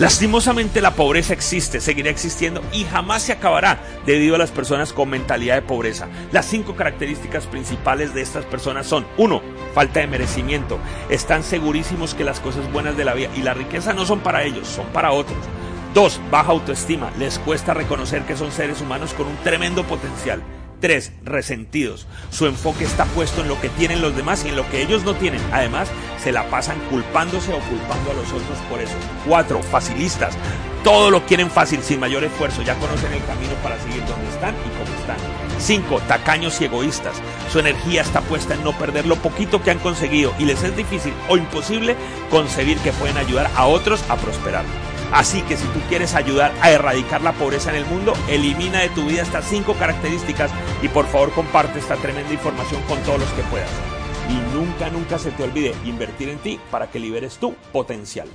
Lastimosamente la pobreza existe, seguirá existiendo y jamás se acabará debido a las personas con mentalidad de pobreza. Las cinco características principales de estas personas son 1. Falta de merecimiento. Están segurísimos que las cosas buenas de la vida y la riqueza no son para ellos, son para otros. 2. Baja autoestima. Les cuesta reconocer que son seres humanos con un tremendo potencial. 3. Resentidos. Su enfoque está puesto en lo que tienen los demás y en lo que ellos no tienen. Además, se la pasan culpándose o culpando a los otros por eso. 4. Facilistas. Todo lo quieren fácil, sin mayor esfuerzo. Ya conocen el camino para seguir donde están y cómo están. 5. Tacaños y egoístas. Su energía está puesta en no perder lo poquito que han conseguido y les es difícil o imposible concebir que pueden ayudar a otros a prosperar. Así que si tú quieres ayudar a erradicar la pobreza en el mundo, elimina de tu vida estas cinco características y por favor comparte esta tremenda información con todos los que puedas. Y nunca, nunca se te olvide invertir en ti para que liberes tu potencial.